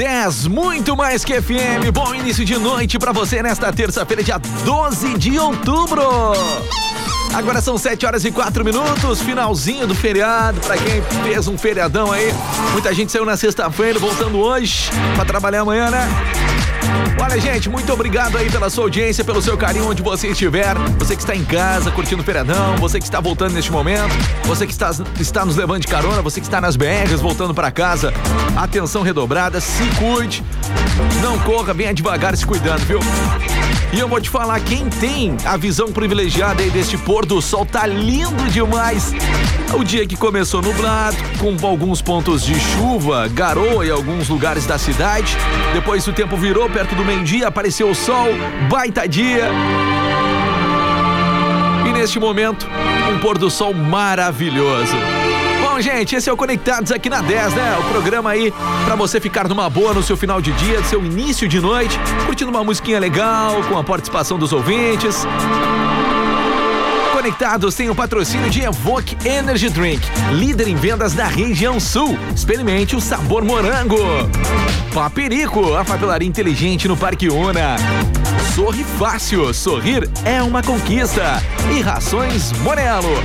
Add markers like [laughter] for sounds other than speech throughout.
10, muito mais que FM. Bom início de noite para você nesta terça-feira, dia 12 de outubro. Agora são 7 horas e 4 minutos, finalzinho do feriado. Para quem fez um feriadão aí, muita gente saiu na sexta-feira, voltando hoje para trabalhar amanhã, né? Olha, gente, muito obrigado aí pela sua audiência, pelo seu carinho onde você estiver. Você que está em casa, curtindo o feriadão, você que está voltando neste momento, você que está, está nos levando de carona, você que está nas BRs voltando para casa. Atenção redobrada, se cuide. Não corra, venha devagar se cuidando, viu? E eu vou te falar, quem tem a visão privilegiada aí deste pôr do sol, tá lindo demais. O dia que começou nublado, com alguns pontos de chuva, garoa em alguns lugares da cidade. Depois o tempo virou perto do meio-dia, apareceu o sol, baita dia. E neste momento, um pôr do sol maravilhoso gente, esse é o Conectados aqui na 10, né? O programa aí para você ficar numa boa no seu final de dia, seu início de noite, curtindo uma musiquinha legal, com a participação dos ouvintes. Conectados tem o patrocínio de Evoque Energy Drink, líder em vendas da região sul. Experimente o sabor morango. Paperico, a papelaria inteligente no Parque Una. Sorri fácil, sorrir é uma conquista. E rações Morelo.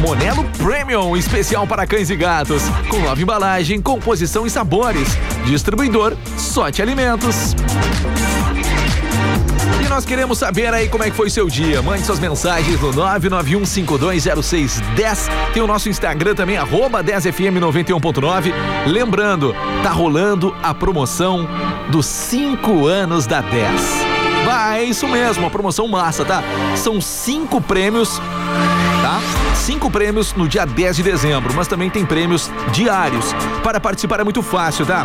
Monelo Premium, especial para cães e gatos, com nova embalagem, composição e sabores. Distribuidor Sorte Alimentos nós queremos saber aí como é que foi seu dia. Mande suas mensagens no 991520610. Tem o nosso Instagram também, arroba 10fm91.9. Lembrando, tá rolando a promoção dos 5 anos da 10. Vai, é isso mesmo, a promoção massa, tá? São cinco prêmios, tá? Cinco prêmios no dia 10 de dezembro, mas também tem prêmios diários. Para participar é muito fácil, tá?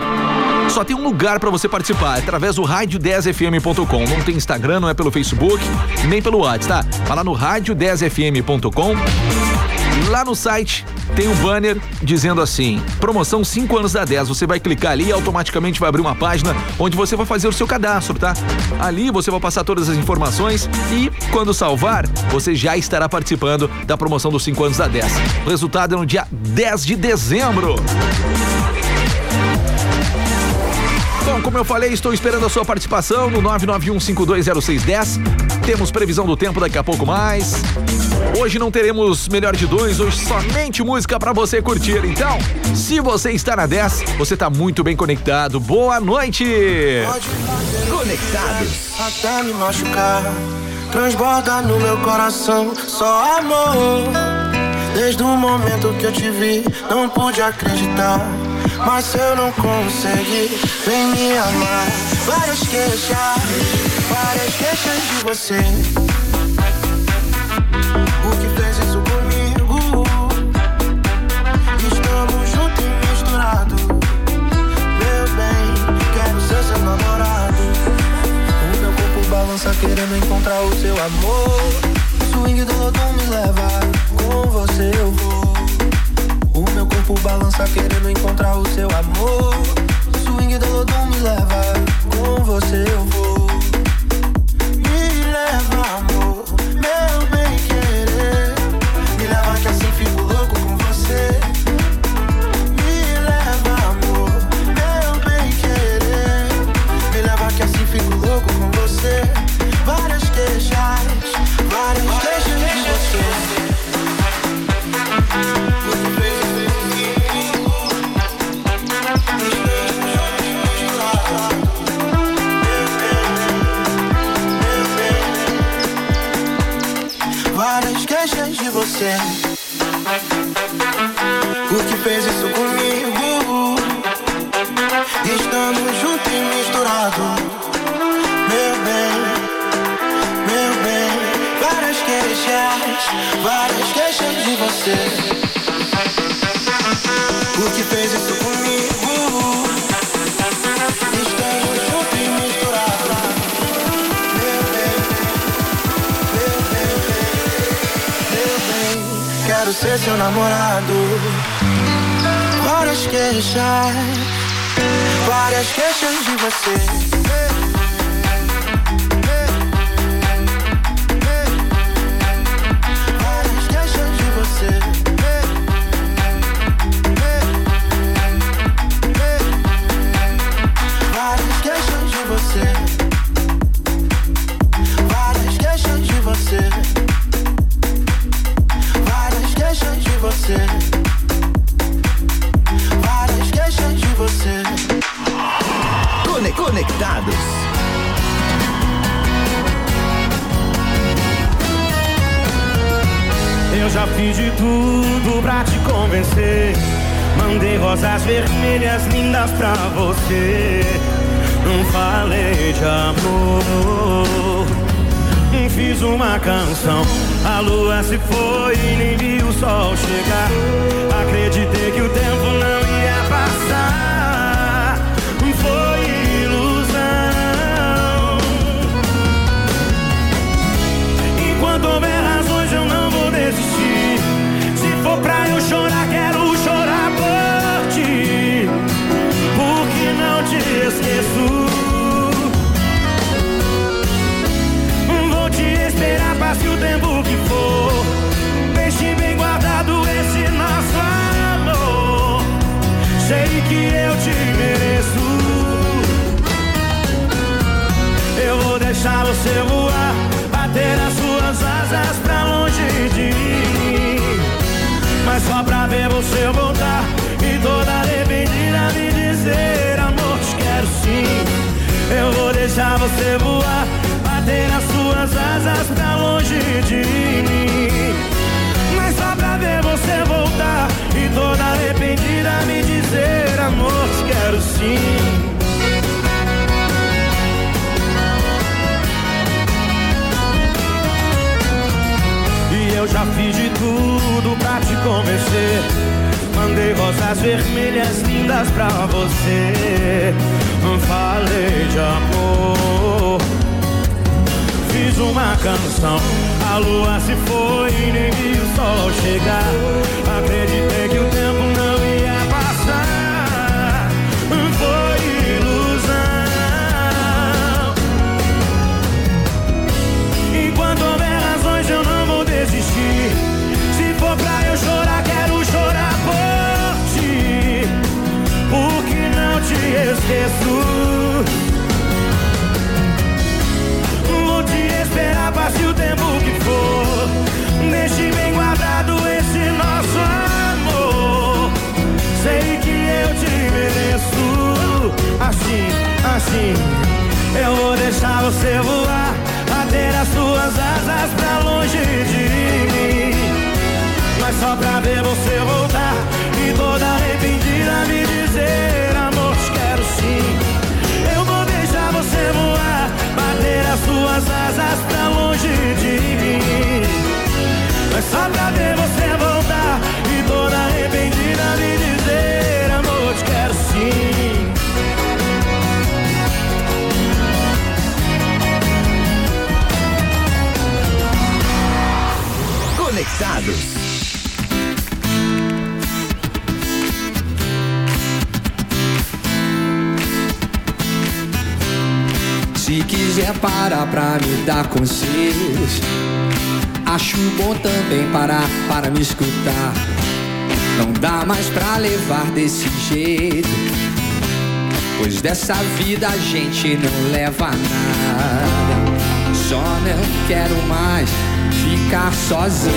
Só tem um lugar para você participar, é através do rádio10fm.com. Não tem Instagram, não é pelo Facebook, nem pelo WhatsApp, tá? Vai lá no rádio10fm.com. Lá no site tem um banner dizendo assim: promoção 5 anos da 10. Você vai clicar ali e automaticamente vai abrir uma página onde você vai fazer o seu cadastro, tá? Ali você vai passar todas as informações e, quando salvar, você já estará participando da promoção dos 5 anos da 10. O resultado é no dia 10 de dezembro. Como eu falei, estou esperando a sua participação no 991520610. Temos previsão do tempo daqui a pouco mais. Hoje não teremos melhor de dois, hoje somente música para você curtir. Então, se você está na 10, você está muito bem conectado. Boa noite! Conectados. Até me machucar, transborda no meu coração só amor. Desde o momento que eu te vi, não pude acreditar. Mas eu não conseguir, vem me amar. Várias queixas, várias queixas de você. O que se foi e nem vi o sol chegar. Rosas vermelhas lindas pra você. Falei de amor. Fiz uma canção. A lua se foi e nem vi o sol chegar. Acreditei que o assim. Eu vou deixar você voar. quiser é parar pra me dar conselhos, acho bom também parar para me escutar. Não dá mais pra levar desse jeito, pois dessa vida a gente não leva nada. Só não quero mais ficar sozinho.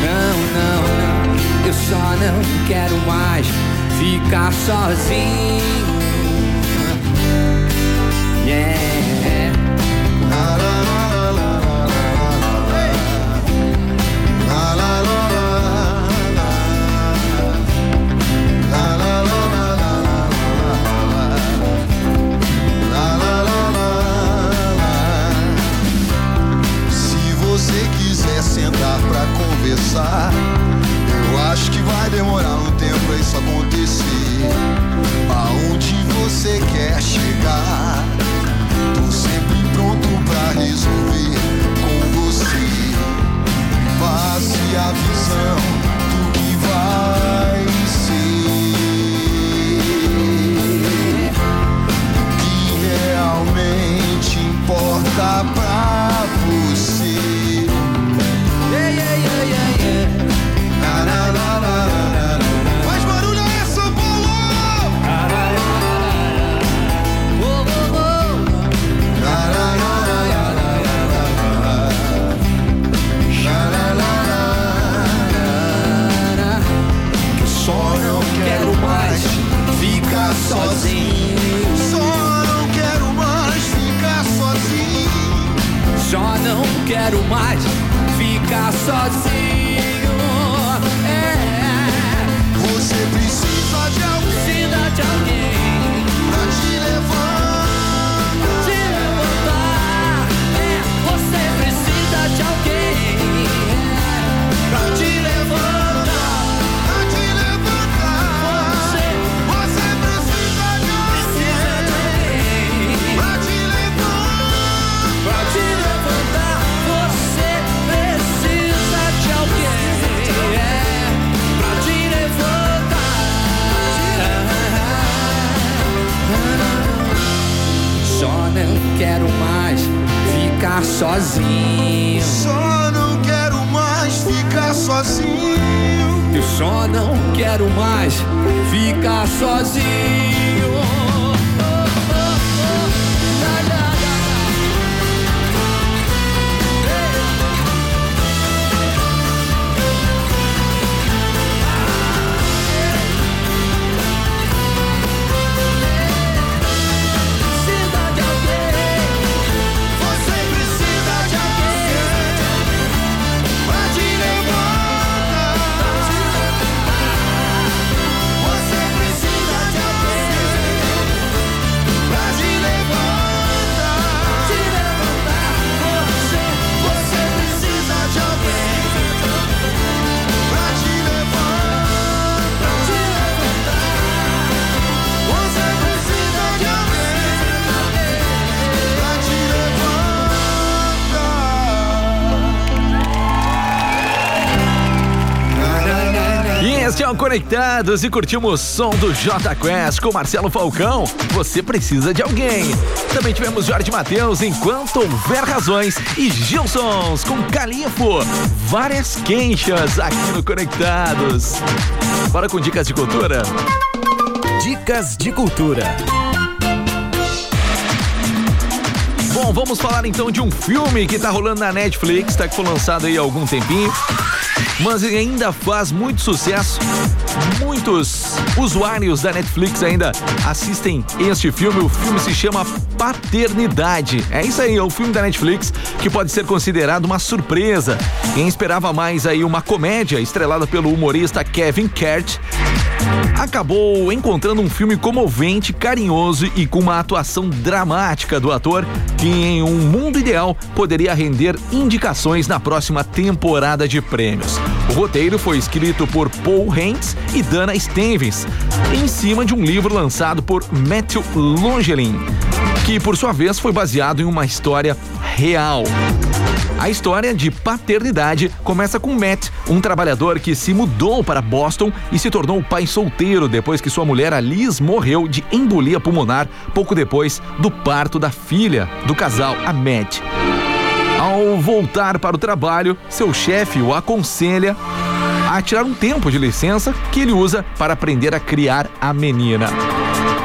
Não, não, não, eu só não quero mais ficar sozinho. Eu acho que vai demorar um tempo pra isso acontecer. Aonde você quer chegar? Tô sempre pronto pra resolver com você. Passe a visão do que vai ser. O que realmente importa pra quero mais ficar sozinho. O Conectados e curtimos o som do J Quest com Marcelo Falcão. Você precisa de alguém. Também tivemos Jorge Matheus, Enquanto Houver Razões, e Gilsons com Califo. Várias queixas aqui no Conectados. Bora com dicas de cultura? Dicas de cultura. Bom, vamos falar então de um filme que tá rolando na Netflix, tá que foi lançado aí há algum tempinho, mas ainda faz muito sucesso. Muitos usuários da Netflix ainda assistem este filme. O filme se chama Paternidade. É isso aí, é o filme da Netflix que pode ser considerado uma surpresa. Quem esperava mais aí uma comédia estrelada pelo humorista Kevin Kert acabou encontrando um filme comovente, carinhoso e com uma atuação dramática do ator que, em um mundo ideal, poderia render indicações na próxima temporada de prêmios. O roteiro foi escrito por Paul Hentz e Dana Stevens, em cima de um livro lançado por Matthew Longelin, que, por sua vez, foi baseado em uma história real. A história de paternidade começa com Matt, um trabalhador que se mudou para Boston e se tornou pai solteiro depois que sua mulher, a Liz, morreu de embolia pulmonar pouco depois do parto da filha do casal, a Matt. Ao voltar para o trabalho, seu chefe o aconselha a tirar um tempo de licença que ele usa para aprender a criar a menina.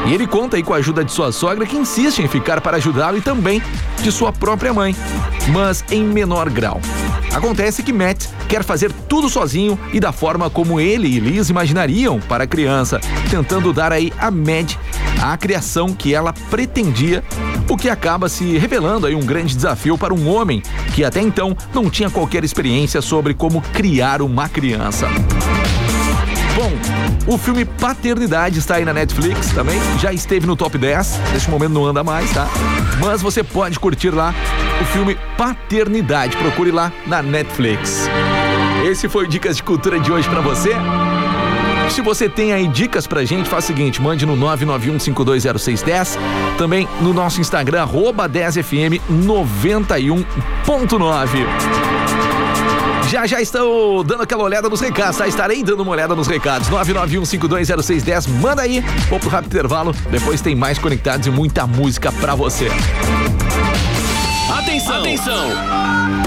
E ele conta aí com a ajuda de sua sogra, que insiste em ficar para ajudá-lo, e também de sua própria mãe, mas em menor grau. Acontece que Matt quer fazer tudo sozinho e da forma como ele e Liz imaginariam para a criança, tentando dar aí a Mad a criação que ela pretendia, o que acaba se revelando aí um grande desafio para um homem que até então não tinha qualquer experiência sobre como criar uma criança. Bom, o filme Paternidade está aí na Netflix também, já esteve no top 10, neste momento não anda mais, tá? Mas você pode curtir lá o filme Paternidade, procure lá na Netflix. Esse foi o Dicas de Cultura de hoje pra você. Se você tem aí dicas pra gente, faz o seguinte, mande no 991520610, também no nosso Instagram, arroba 10fm 91.9. Já já estou dando aquela olhada nos recados, tá? Estarei dando uma olhada nos recados. 991520610, manda aí. Vou pro rápido intervalo, depois tem mais conectados e muita música pra você. Atenção! Atenção!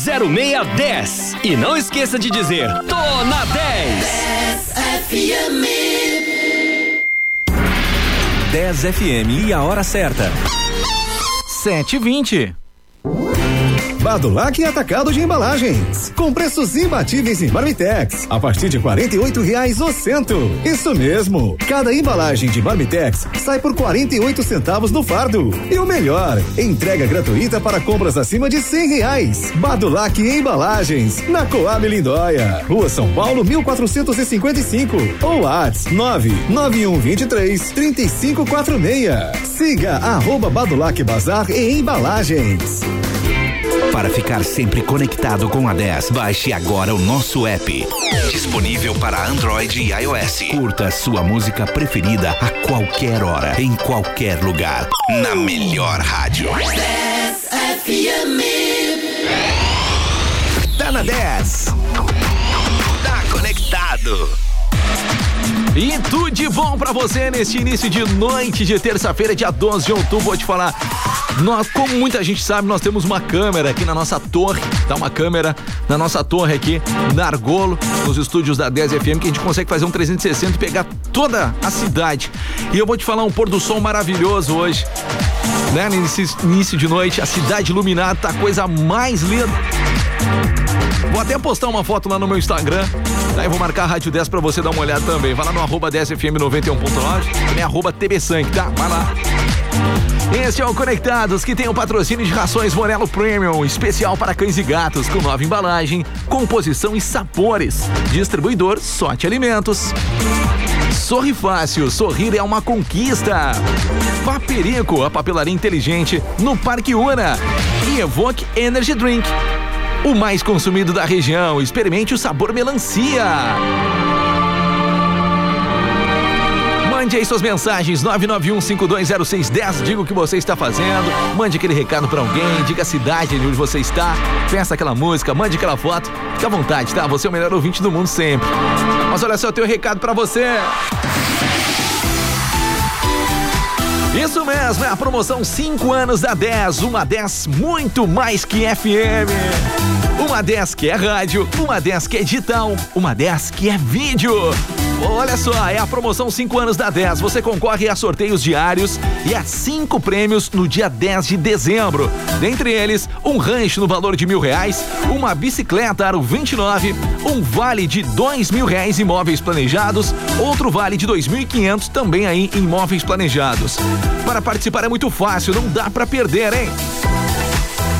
0610. E não esqueça de dizer: Tô na 10. 10 FM e a hora certa. 7h20. Badulac Atacado de Embalagens. Com preços imbatíveis em Marmitex. A partir de 48 reais o cento. Isso mesmo. Cada embalagem de Marmitex sai por 48 centavos no fardo. E o melhor, entrega gratuita para compras acima de R$ reais. Badulac Embalagens. Na Coab Lindóia. Rua São Paulo, 1455. Ou WhatsApp 99123 3546. Siga arroba Badulac Bazar e Embalagens. Para ficar sempre conectado com a 10, baixe agora o nosso app. Disponível para Android e iOS. Curta sua música preferida a qualquer hora, em qualquer lugar. Na melhor rádio. 10 FM. Tá na 10. Tá conectado. E tudo de bom pra você neste início de noite de terça-feira, dia 12 de outubro. Vou te falar. Nós, como muita gente sabe, nós temos uma câmera aqui na nossa torre. Tá uma câmera na nossa torre aqui, na Argolo, nos estúdios da 10 FM, que a gente consegue fazer um 360 e pegar toda a cidade. E eu vou te falar um pôr do sol maravilhoso hoje. Né? Nesse início de noite, a cidade iluminada tá a coisa mais linda. Vou até postar uma foto lá no meu Instagram. Daí vou marcar a Rádio 10 pra você dar uma olhada também. Vai lá no arroba 10fm91.9, também arroba TV Sangue, tá? Vai lá. Este é o Conectados, que tem o patrocínio de rações Morelo Premium, especial para cães e gatos, com nova embalagem, composição e sabores. Distribuidor Sorte Alimentos. Sorri Fácil, sorrir é uma conquista. Paperico, a papelaria inteligente, no Parque Una. E Evoque Energy Drink. O mais consumido da região. Experimente o sabor melancia. Mande aí suas mensagens 991520610. Diga o que você está fazendo. Mande aquele recado para alguém. Diga a cidade onde você está. Peça aquela música. Mande aquela foto. Fica à vontade, tá? Você é o melhor ouvinte do mundo sempre. Mas olha só, eu tenho um recado para você. Isso mesmo, é a promoção 5 anos da 10. Uma 10 muito mais que FM. Uma 10 que é rádio, uma 10 que é digital, uma 10 que é vídeo. Olha só, é a promoção 5 anos da 10. Você concorre a sorteios diários e a cinco prêmios no dia 10 de dezembro. Dentre eles, um rancho no valor de mil reais, uma bicicleta Aro 29, um vale de dois mil reais imóveis planejados, outro vale de dois mil e quinhentos também aí imóveis planejados. Para participar é muito fácil, não dá para perder, hein?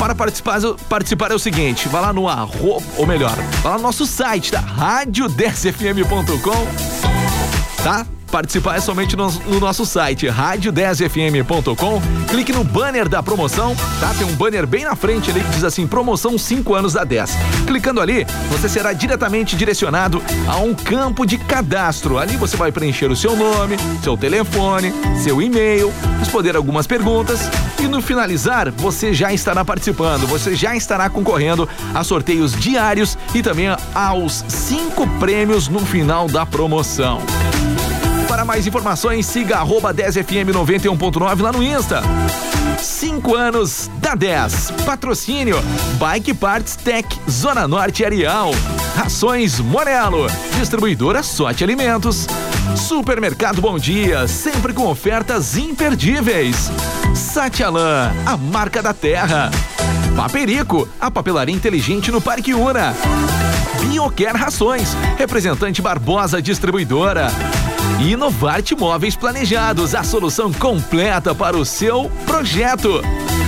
Para participar, participar é o seguinte, vai lá no arroba, ou melhor, vai lá no nosso site, tá? rádio10fm.com, tá? Participar é somente no, no nosso site, rádio10fm.com. Clique no banner da promoção, tá? Tem um banner bem na frente ali que diz assim: promoção 5 anos da 10. Clicando ali, você será diretamente direcionado a um campo de cadastro. Ali você vai preencher o seu nome, seu telefone, seu e-mail, responder algumas perguntas e no finalizar, você já estará participando, você já estará concorrendo a sorteios diários e também aos cinco prêmios no final da promoção. Para mais informações, siga arroba 10fm91.9 lá no Insta. 5 anos da 10. Patrocínio Bike Parts Tech, Zona Norte Arial. Rações Morelo. Distribuidora Sorte Alimentos. Supermercado Bom Dia, sempre com ofertas imperdíveis. Satialan, a marca da terra. Paperico, a papelaria inteligente no Parque Una. Bioquer Rações, representante Barbosa Distribuidora. Inovarte Móveis Planejados, a solução completa para o seu projeto.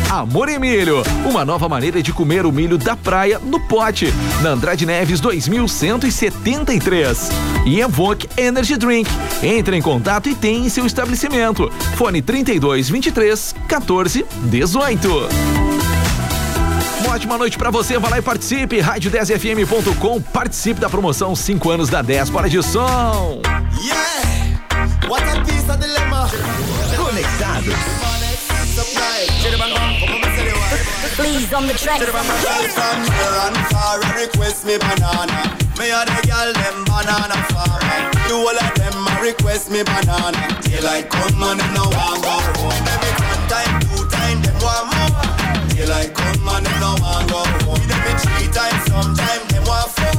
Amor e Milho, uma nova maneira de comer o milho da praia no pote. Na Andrade Neves 2173. E Evoque Energy Drink. Entre em contato e tem em seu estabelecimento. Fone 32 23 14 18. Uma ótima noite pra você, vai lá e participe. Rádio10fm.com, participe da promoção 5 anos da 10. Bora de som! Yeah! What a piece of dilemma. Conectados. Please on the track. Request me banana. Me the girl them banana farmer. Do all of them a request me banana. Daylight come and them no want go home. Every time, two time, them want more. Daylight come and them no want go home. Every three times, sometime them want four.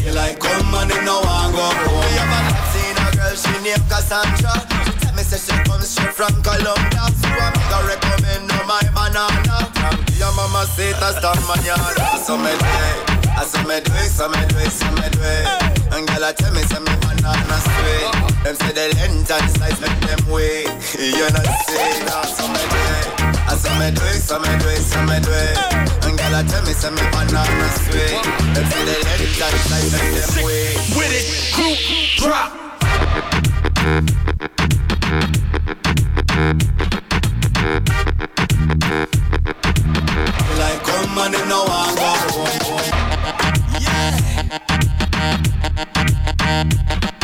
Daylight come and them no want go home. Me have a seen a girl, she named Cassandra. She tell me say she comes straight from Colombia. So I'm gonna recommend her my banana. Your mama say that's the manana. So me it. I saw me do it, so me do it, so me do it. And girl, I tell me, say me banana sweet. Them say the length and size make them wait. [laughs] You know say, nah, so me do it. I saw me do it, so me do it, so me do it. And girl, I tell me, say me banana sweet. Them say the length and size make them wait. With it, group drop. Like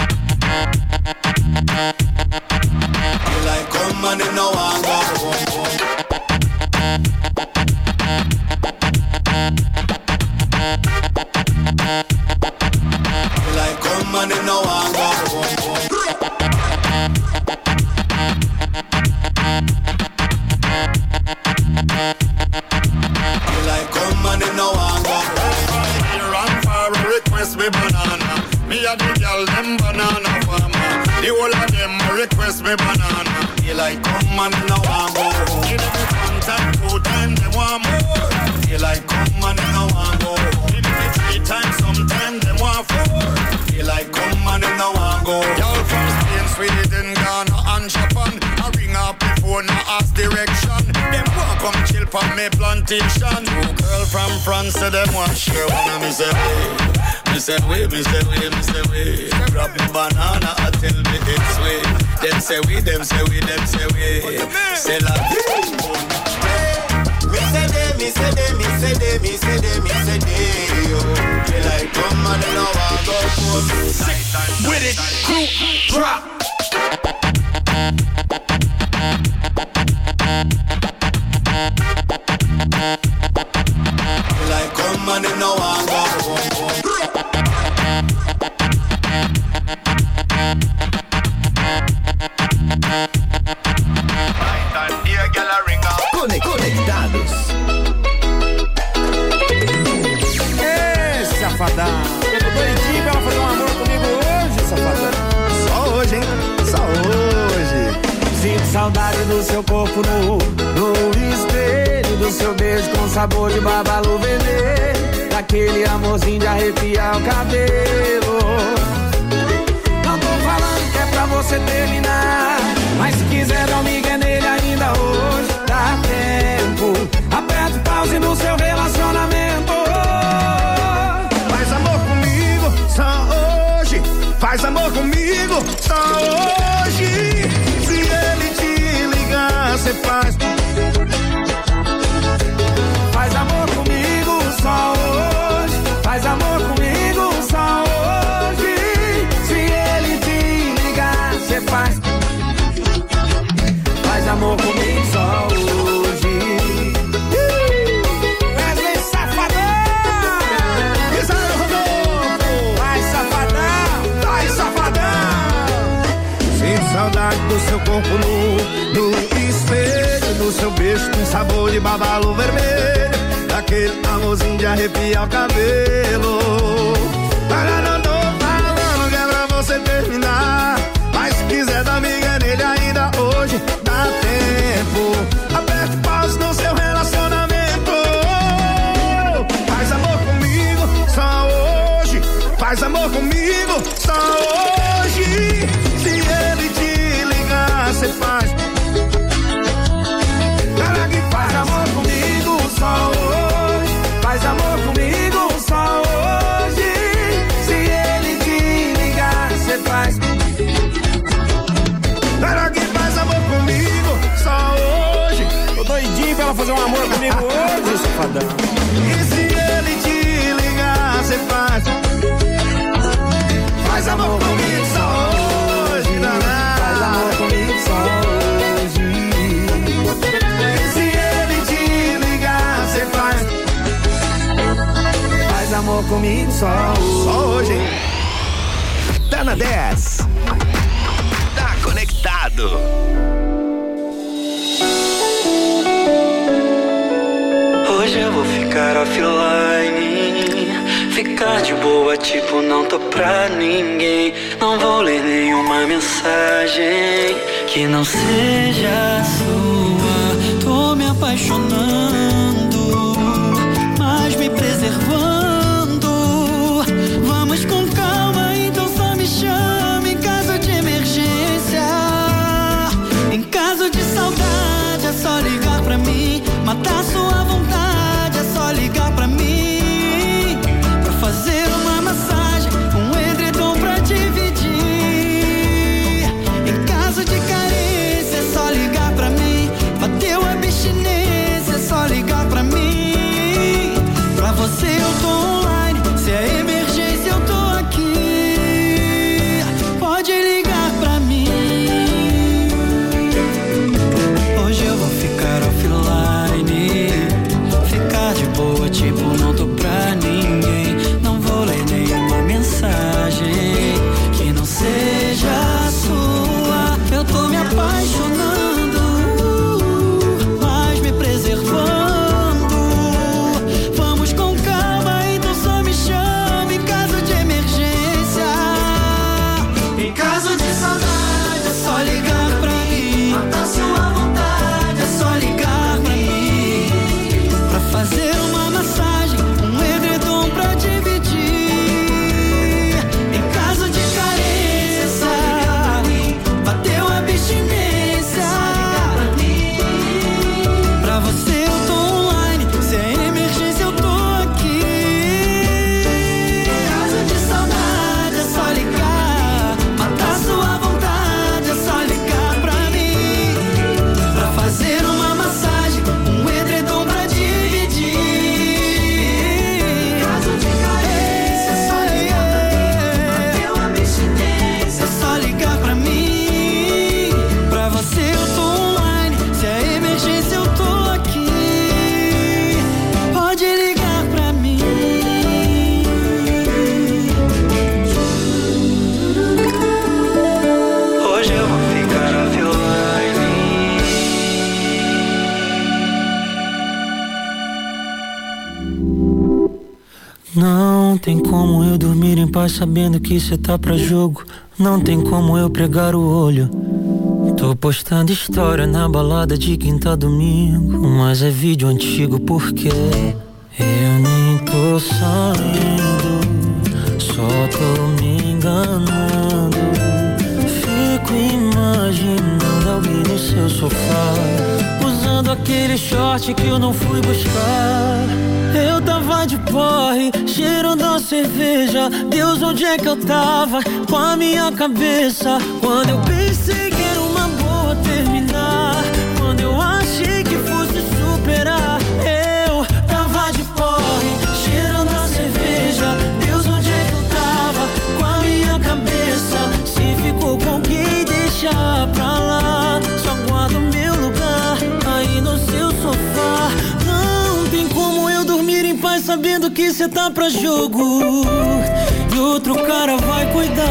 say way, me say way, me say way. Grab me banana, I tell me it's way. Them say we, them say we, them say we. Say la Me say they, me say they, me say they, me say they, me say they, yo. Daylight come and them no want go home. with it, crew, saudade do seu corpo nu, no espelho do seu beijo com sabor de babalu vermelho. Daquele amorzinho de arrepiar o cabelo. Não tô falando que é pra você terminar. Mas se quiser dar um migué nele ainda hoje, dá tempo. Aperta pause no seu relacionamento. Faz amor comigo, só hoje. Faz amor comigo, só hoje. Se ele te ligar, cê faz. Faz amor comigo, só hoje. Faz amor comigo, só hoje. Se ele te ligar, cê faz. Faz amor comigo só hoje. Wesley Safadão! Isaías Rodolfo! Vai, Safadão! Vai, Safadão! Sinto saudade do seu corpo nu, no seu beijo com sabor de babalu vermelho. Daquele amorzinho de arrepiar o cabelo. Para não tô falando que é pra você terminar. Mas se quiser dar miga nele ainda hoje, dá tempo. Aperte pause no seu relacionamento. Faz amor comigo, só hoje. Faz amor comigo, só hoje. Se ele te ligar, cê faz. Comigo hoje, safadão. E se ele te ligar, você faz. Faz amor comigo só hoje, danado. Faz amor comigo só hoje. E se ele te ligar, você faz. Faz amor comigo só hoje. Só hoje, hein? Tá na 10. Tá conectado. Ficar de boa, tipo, não tô pra ninguém. Não vou ler nenhuma mensagem que não seja sua. Sabendo que cê tá pra jogo. Não tem como eu pregar o olho. Tô postando história na balada de quinta domingo. Mas é vídeo antigo porque eu nem tô saindo. Só tô me enganando. Fico imaginando alguém no seu sofá. Usando aquele short que eu não fui buscar. Eu tava de porre, cheirando a cerveja. Deus, onde é que eu tava? Com a minha cabeça. Quando eu pensei que era uma boa terminar. Quando eu achei que fosse superar. Eu tava de porre, cheirando a cerveja. Deus, onde é que eu tava? Com a minha cabeça. Se ficou com quem deixa pra sabendo que cê tá pra jogo. E outro cara vai cuidar.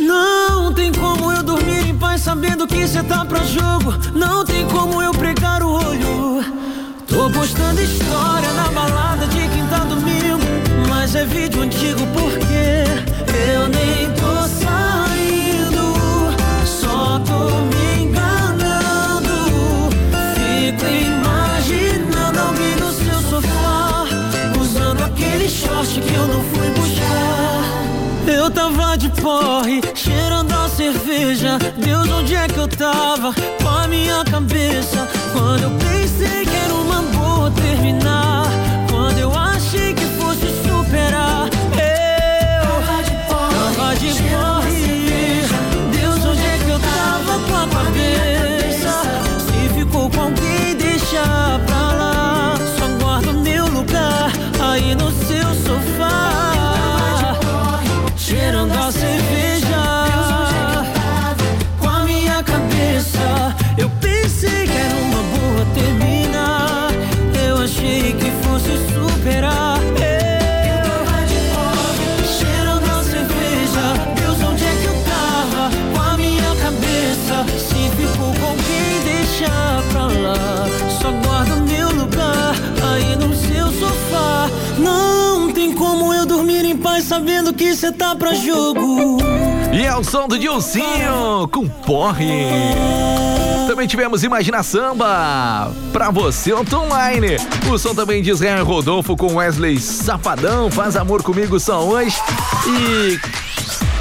Não tem como eu dormir em paz sabendo que cê tá pra jogo. Não tem como eu pregar o olho. Tô postando história na balada de quinta domingo. Mas é vídeo antigo porque eu nem não fui buscar. Eu tava de porre, cheirando a cerveja. Deus, onde é que eu tava? Com a minha cabeça. Quando eu pensei que era uma boa terminar. Sabendo que cê tá pra jogo. E é o som do Dilcinho com porre. Também tivemos Imagina Samba pra você online. O som também de Israel Rodolfo com Wesley Safadão, Faz Amor Comigo só hoje. E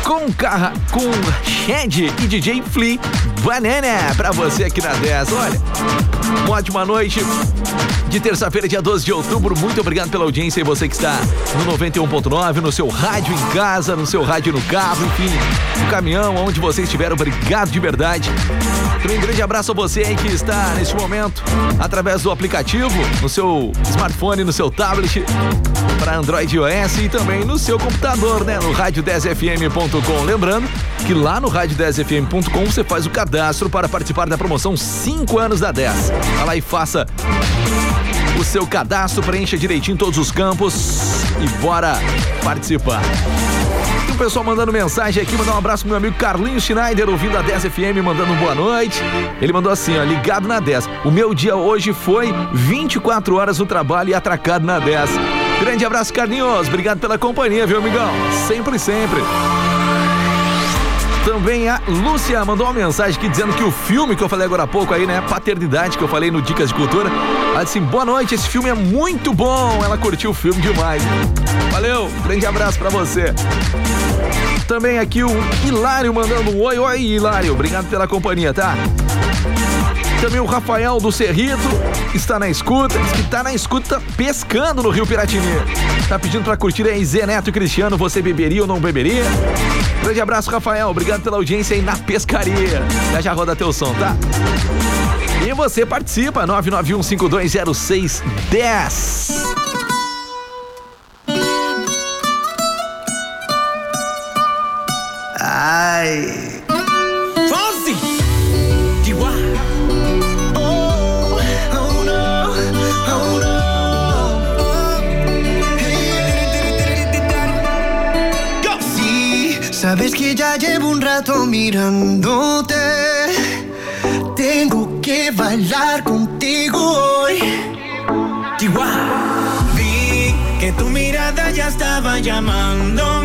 com Carra, com Shed e DJ Flea, Banana pra você aqui na 10. Olha, uma ótima noite de terça-feira, dia 12 de outubro. Muito obrigado pela audiência e você que está no 91.9, no seu rádio em casa, no seu rádio no carro, enfim, no caminhão, onde você estiver. Obrigado de verdade. Um grande abraço a você aí que está neste momento através do aplicativo, no seu smartphone, no seu tablet, para Android e iOS e também no seu computador, né? No rádio10fm.com. Lembrando que lá no rádio10fm.com você faz o cadastro para participar da promoção 5 anos da 10. Vai lá e faça seu cadastro, preencha direitinho todos os campos e bora participar. Um pessoal mandando mensagem aqui, mandar um abraço pro meu amigo Carlinhos Schneider, ouvindo a 10 FM, mandando um boa noite. Ele mandou assim, ó, ligado na 10. O meu dia hoje foi 24 horas no trabalho e atracado na 10. Grande abraço, Carlinhos. Obrigado pela companhia, viu, amigão? Sempre, sempre. Também a Lúcia mandou uma mensagem aqui dizendo que o filme que eu falei agora há pouco aí, né? Paternidade, que eu falei no Dicas de Cultura. Ela disse assim, boa noite, esse filme é muito bom. Ela curtiu o filme demais. Valeu, grande abraço pra você. Também aqui o Hilário mandando um oi, oi, Hilário. Obrigado pela companhia, tá? Também o Rafael do Cerrito está na escuta, que está na escuta pescando no Rio Piratini. Tá pedindo para curtir aí Zé Neto e Cristiano, você beberia ou não beberia? Grande abraço, Rafael. Obrigado pela audiência aí na pescaria. Já já roda teu som, tá? E você participa, 991520610. Ai. Sabes que ya llevo un rato mirándote. Tengo que bailar contigo hoy. Chihuahua. Vi que tu mirada ya estaba llamándome.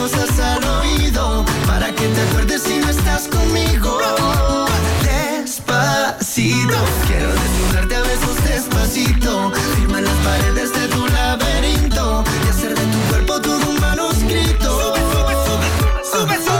cosas al oído. Para que te acuerdes si no estás conmigo. Despacito, quiero desnudarte a besos despacito. Firma las paredes de tu laberinto. Y hacer de tu cuerpo todo un manuscrito. Sube, sube. Quiero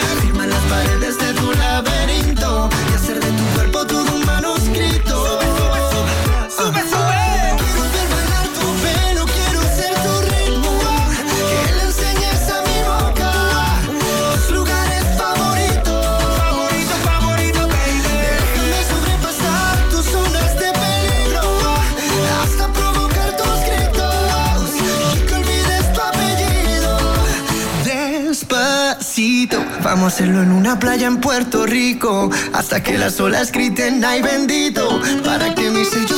Vamos a hacerlo en una playa en Puerto Rico. Hasta que las olas griten, ay bendito. Para que mi sello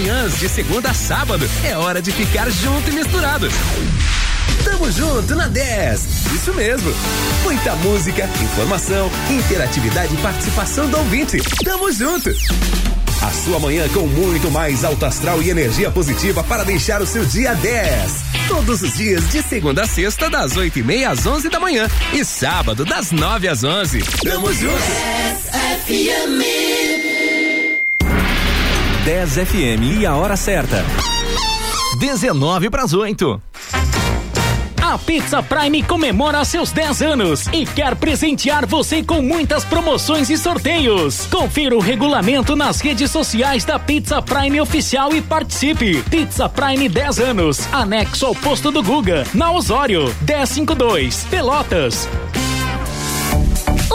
manhãs, de segunda a sábado, é hora de ficar junto e misturado. Tamo junto na 10. Isso mesmo. Muita música, informação, interatividade e participação do ouvinte. Tamo junto. A sua manhã com muito mais alto astral e energia positiva para deixar o seu dia 10. Todos os dias, de segunda a sexta, das 8 e meia às 11 da manhã. E sábado, das 9 às 11. Tamo junto. 10 FM e a hora certa. 19 para as 8. A Pizza Prime comemora seus 10 anos e quer presentear você com muitas promoções e sorteios. Confira o regulamento nas redes sociais da Pizza Prime Oficial e participe. Pizza Prime 10 anos, anexo ao posto do Guga, na Osório, 1052, Pelotas.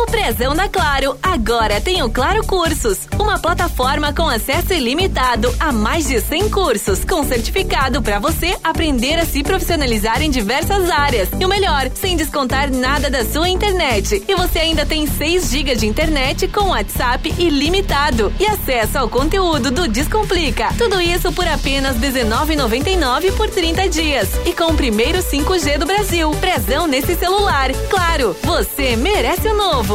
Prezão da Claro agora tem o Claro Cursos, uma plataforma com acesso ilimitado a mais de 100 cursos, com certificado para você aprender a se profissionalizar em diversas áreas. E o melhor, sem descontar nada da sua internet. E você ainda tem 6 GB de internet com WhatsApp ilimitado e acesso ao conteúdo do Descomplica. Tudo isso por apenas R$19,99 por 30 dias. E com o primeiro 5G do Brasil. Prezão nesse celular. Claro, você merece o novo.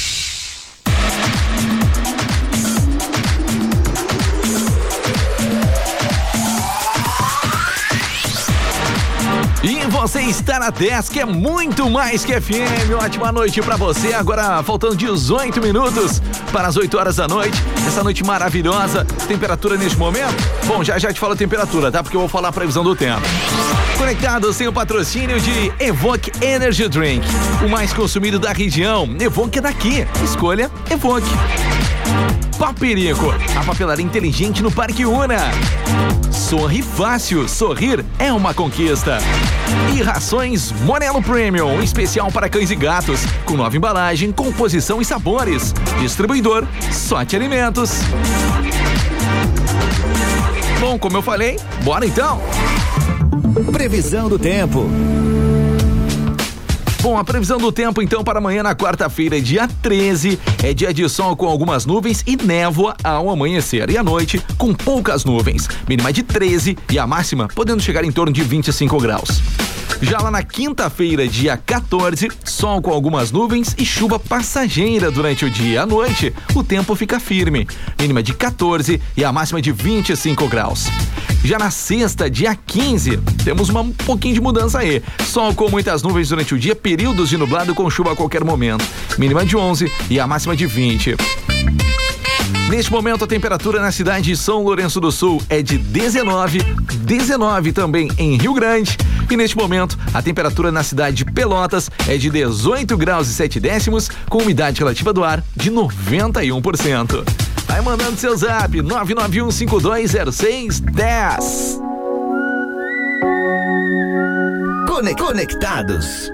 Você está na 10, que é muito mais que FM. Ótima noite pra você. Agora faltando 18 minutos para as 8 horas da noite. Essa noite maravilhosa. Temperatura neste momento? Bom, já já te falo a temperatura, tá? Porque eu vou falar a previsão do tempo. Conectado sem o patrocínio de Evoque Energy Drink, o mais consumido da região. Evoque é daqui. Escolha Evoque. Paperico, a papelaria inteligente no Parque Una. Sorri fácil, sorrir é uma conquista. E rações Morelo Premium, um especial para cães e gatos, com nova embalagem, composição e sabores. Distribuidor Sorte Alimentos. Bom, como eu falei, bora então. Previsão do tempo. Bom, a previsão do tempo então para amanhã na quarta-feira, dia 13, é dia de sol com algumas nuvens e névoa ao amanhecer. E à noite, com poucas nuvens. Mínima de 13 e a máxima podendo chegar em torno de 25 graus. Já lá na quinta-feira, dia 14, sol com algumas nuvens e chuva passageira durante o dia. À noite, o tempo fica firme. Mínima de 14 e a máxima de 25 graus. Já na sexta, dia 15, temos uma, um pouquinho de mudança aí. Sol com muitas nuvens durante o dia, períodos de nublado com chuva a qualquer momento. Mínima de 11 e a máxima de 20. Neste momento, a temperatura na cidade de São Lourenço do Sul é de 19, 19 também em Rio Grande. E neste momento, a temperatura na cidade de Pelotas é de 18 graus e 7 décimos, com umidade relativa do ar de 91%. Vai mandando seu zap 991520610. Conectados.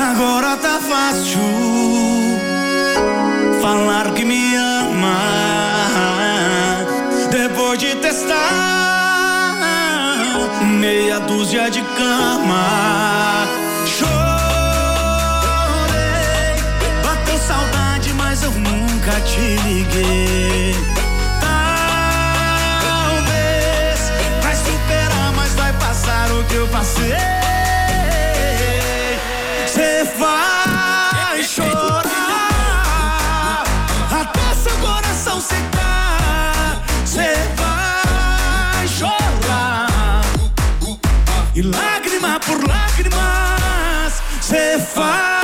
Agora tá fácil falar que me ama depois de testar meia dúzia de cama. Chorei, bateu saudade, mas eu nunca te liguei. Talvez vai superar, mas vai passar o que eu passei. Você vai chorar até seu coração secar. e lágrima por lágrimas se faz.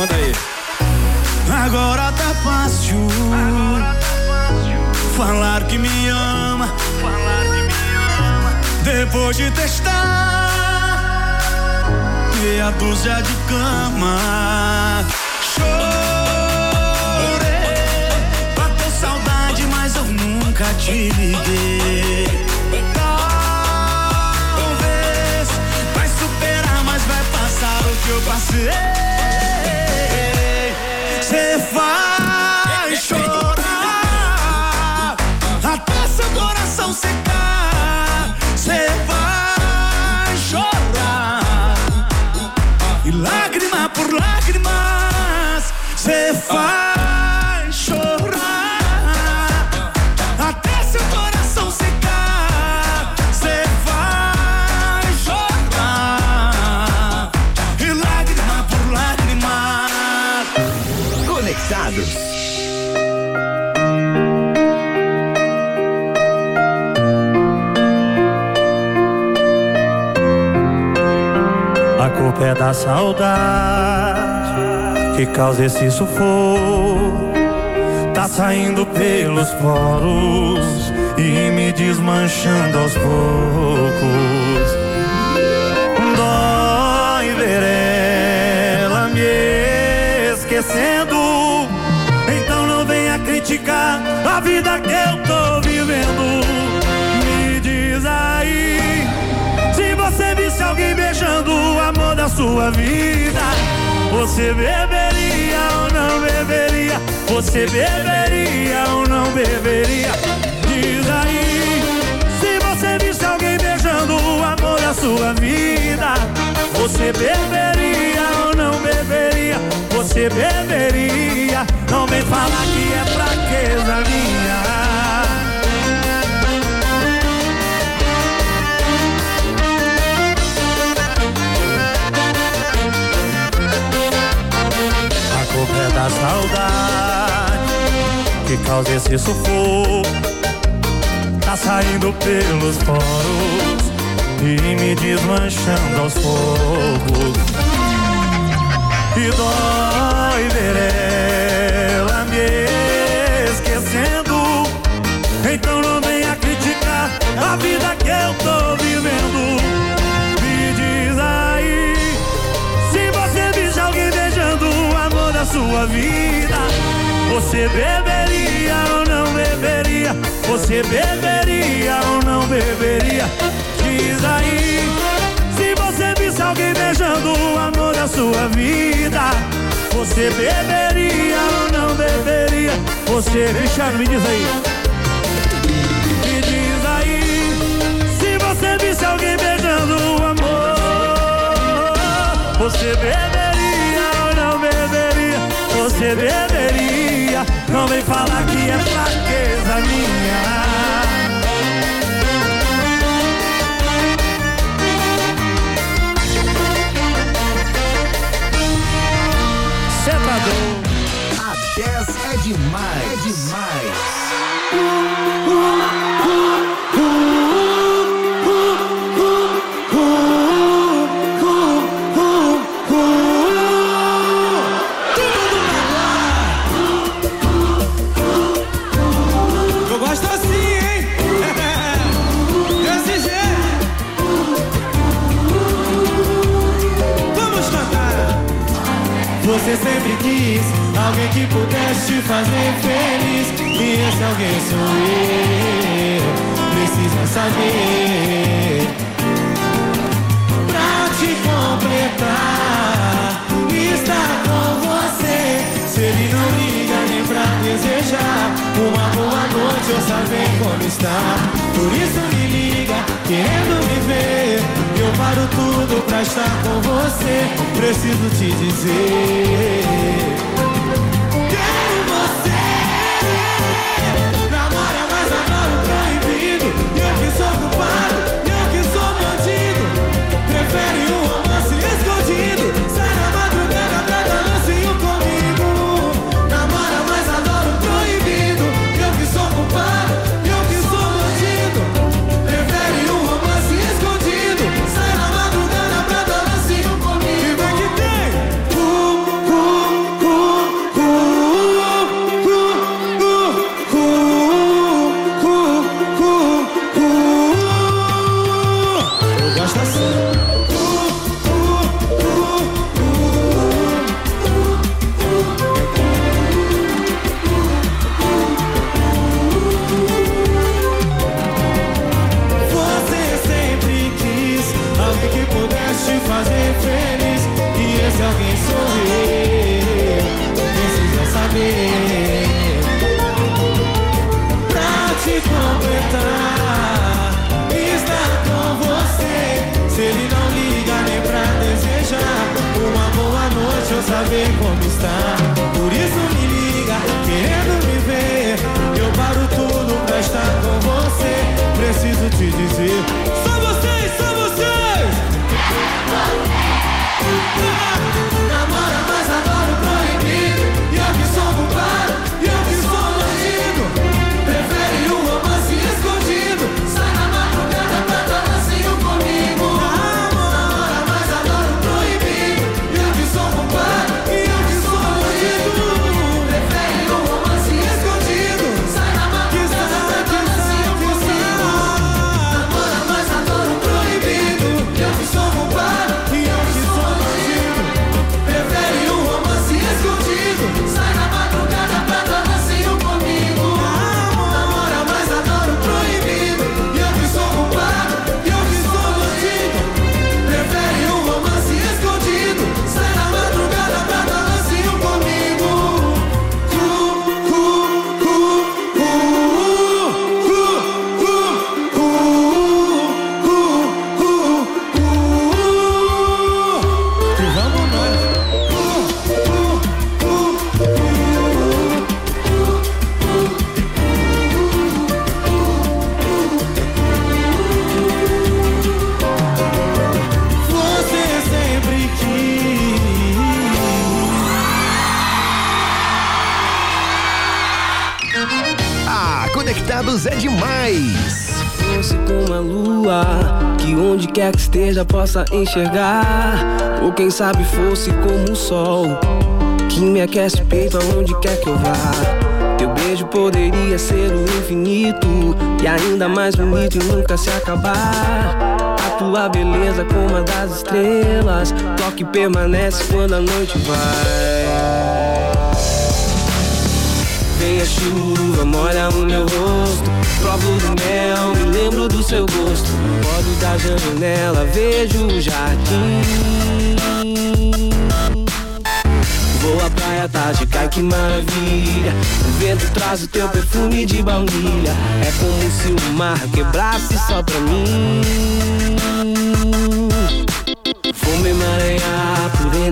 Manda aí. Agora tá fácil. Falar que me ama. Depois de testar meia dúzia de cama. Chorei. Bateu saudade, mas eu nunca te liguei. Talvez vai superar, mas vai passar o que eu passei. Vai chorar até seu coração secar. Cê vai chorar e lágrima por lágrimas. Cê vai é da saudade que causa esse sufoco. Tá saindo pelos poros e me desmanchando aos poucos. Dói ver ela me esquecendo. Então não venha criticar a vida que eu tô vivendo. Me diz aí. Se você visse alguém beijando da sua vida, você beberia ou não beberia? Você beberia ou não beberia? Diz aí. Se você visse alguém beijando o amor da sua vida, você beberia ou não beberia? Você beberia? Não vem falar que é fraqueza minha. Culpa é da saudade que causa esse sufoco. Tá saindo pelos poros e me desmanchando aos poucos. E dói ver ela me esquecendo. Então não venha criticar a vida que eu tô vivendo. Sua vida, você beberia ou não beberia? Você beberia ou não beberia? Diz aí. Se você visse alguém beijando o amor da sua vida, você beberia ou não beberia? Você, Cristiano, me diz aí. Me diz aí. Se você visse alguém beijando o amor, você beberia? Você beberia? Não vem falar que é fraqueza minha. É demais. Fosse como a lua, que onde quer que esteja possa enxergar. Ou quem sabe fosse como o sol, que me aquece o peito aonde quer que eu vá. Teu beijo poderia ser o infinito, e ainda mais bonito e nunca se acabar. A tua beleza como a das estrelas, toque permanece quando a noite vai. A chuva, molha o meu rosto. Provo do mel, me lembro do seu gosto. Olho da janela, vejo o jardim. Vou à praia, tarde, cai que maravilha. O vento traz o teu perfume de baunilha. É como se o mar quebrasse só pra mim.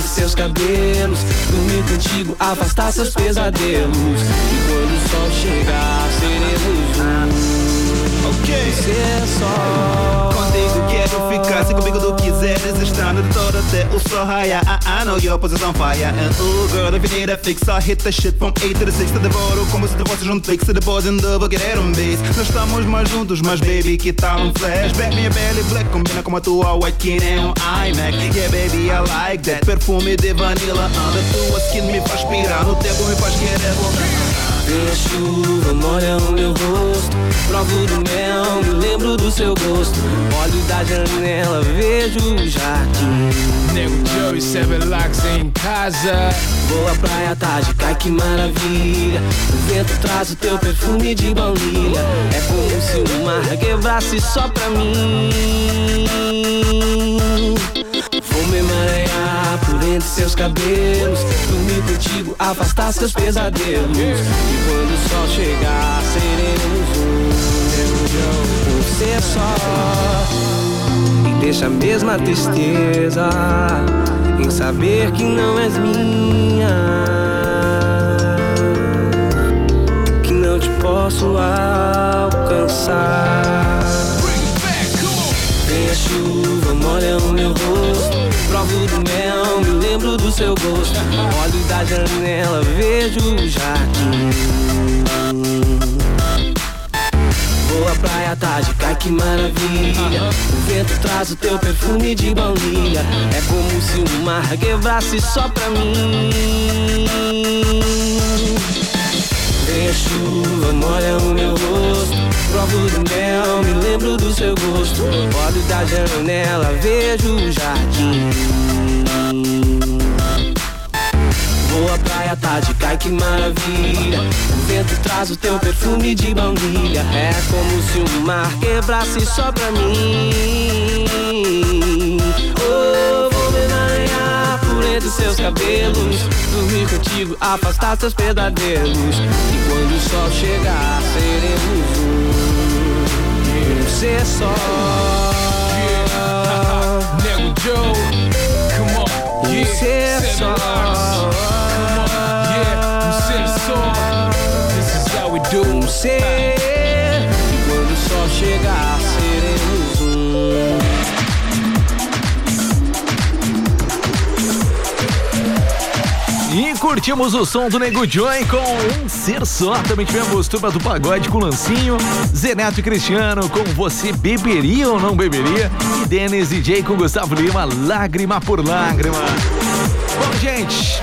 Seus cabelos Dormir contigo, afastar seus pesadelos. E quando o sol chegar, seremos um. Ok. Ser só Contigo quero ficar, se comigo tu quiseres Estando de todo até o sol raiar I, I know your position fire. And ooh girl, if you a I hit the shit from 8 to the 6 Te devoro como se te junto fix Se depois in double, querer um base Nós estamos mais juntos, mas baby, que tal um flashback Minha pele black combina com a tua white que nem um iMac. Yeah baby, I like that. Perfume de vanilla. Anda tua skin me faz pirar. No tempo me faz querer voltar Vem a chuva, molha o meu rosto. Provo do mel, me lembro do seu gosto. Olho da janela, vejo o jardim. Nego Joe e Sebelax em casa. À praia tarde, cai que maravilha. O vento traz o teu perfume de baunilha. É como se o mar quebrasse só pra mim entre seus cabelos. Dormir contigo, afastar seus pesadelos. E quando o sol chegar, seremos um ser só. E deixa a mesma tristeza Em saber que não és minha. Que não te posso alcançar seu gosto. Olho da janela, vejo o jardim. À praia tarde, cai que maravilha. O vento traz o teu perfume de baunilha. É como se o mar quebrasse só pra mim. Vem a chuva, molha o meu rosto. Provo do mel, me lembro do seu gosto. Olho da janela, vejo o jardim À praia tarde, cai que maravilha. O vento traz o teu perfume de baunilha. É como se o mar quebrasse só pra mim. Oh, vou me emaranhar por entre seus cabelos. Dormir contigo, afastar seus pesadelos E quando o sol chegar, seremos um. Um ser só. [laughs] Nego Joe, come on Um ser só E quando o sol chegar, seremos um. E curtimos o som do Nego Joy com um ser só. Também tivemos Turma do Pagode com Lancinho, Zeneto e Cristiano com Você Beberia ou Não Beberia e Denis DJ com Gustavo Lima, Lágrima por Lágrima. Bom, gente,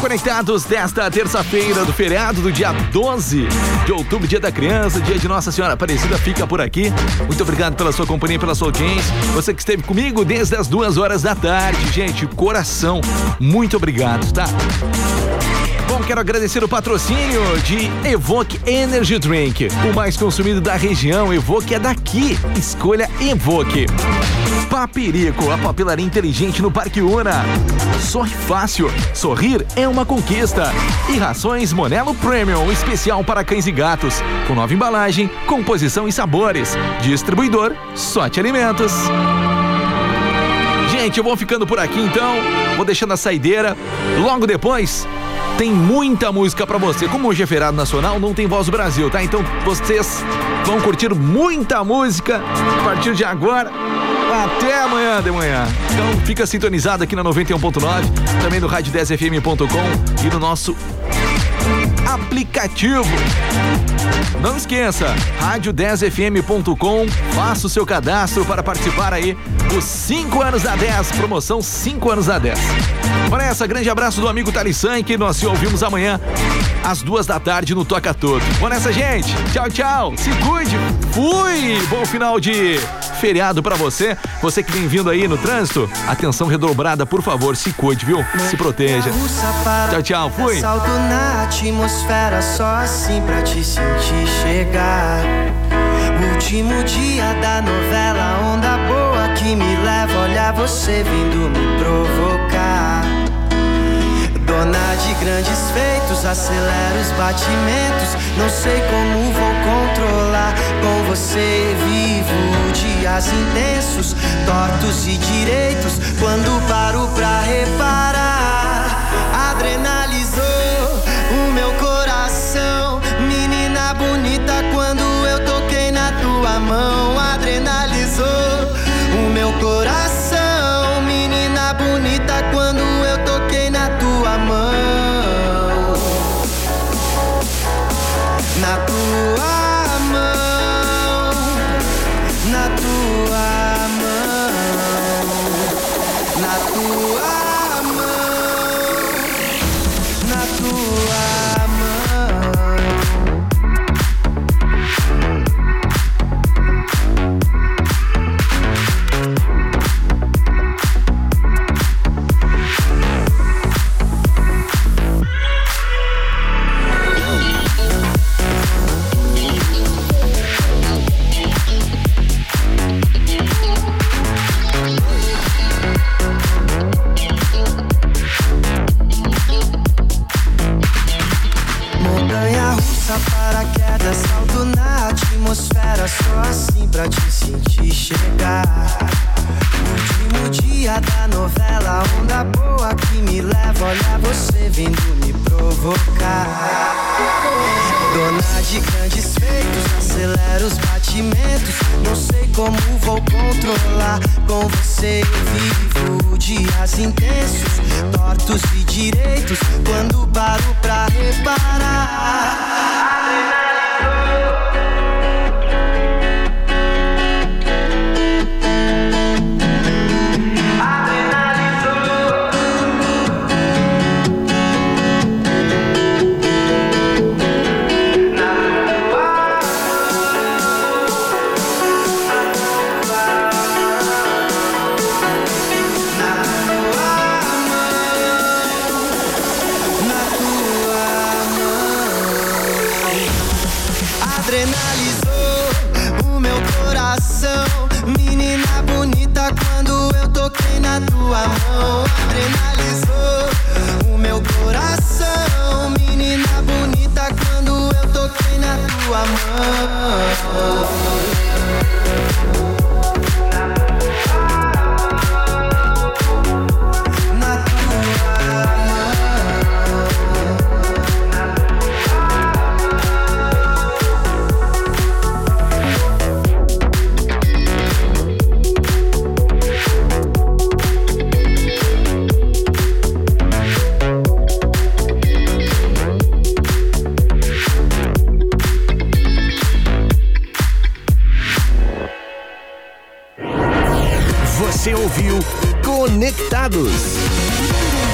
conectados desta terça-feira do feriado do dia 12 de outubro, dia da criança, dia de Nossa Senhora Aparecida, fica por aqui. Muito obrigado pela sua companhia, pela sua audiência. Você que esteve comigo desde as duas horas da tarde, gente, coração, muito obrigado, tá? Bom, quero agradecer o patrocínio de Evoque Energy Drink, o mais consumido da região. Evoque é daqui. Escolha Evoque. Papirico, a papelaria inteligente no Parque Una. Sorri fácil, sorrir é uma conquista. E rações Monelo Premium, especial para cães e gatos, com nova embalagem, composição e sabores. Distribuidor Sorte Alimentos. Gente, eu vou ficando por aqui então, vou deixando a saideira. Logo depois, tem muita música pra você. Como hoje é feriado nacional, não tem Voz do Brasil, tá? Então vocês vão curtir muita música a partir de agora até amanhã de manhã. Então fica sintonizado aqui na 91.9, também no rádio10fm.com e no nosso aplicativo. Não esqueça, rádio10fm.com, faça o seu cadastro para participar aí dos 5 anos da 10, promoção 5 anos da 10. Olha essa, grande abraço do amigo Talissan, que nós se ouvimos amanhã às duas da tarde no Toca Todo. Bom nessa, gente. Tchau, tchau. Se cuide. Fui. Bom final de feriado para você. Você que vem vindo aí no trânsito, atenção redobrada, por favor, se cuide, viu? Se proteja. Tchau, tchau. Fui. Salto na atmosfera só assim pra te sentir chegar. Último dia da novela, onda boa que me leva. Olha você vindo me provocar. De grandes feitos, acelera os batimentos. Não sei como vou controlar. Com você vivo dias intensos, tortos e direitos. Quando paro pra reparar, Da novela, onda boa que me leva, olha você vindo me provocar. Dona de grandes feitos, acelera os batimentos. Não sei como vou controlar. Com você vivo dias intensos, tortos e direitos. Quando paro pra adrenalina. amor Conectados.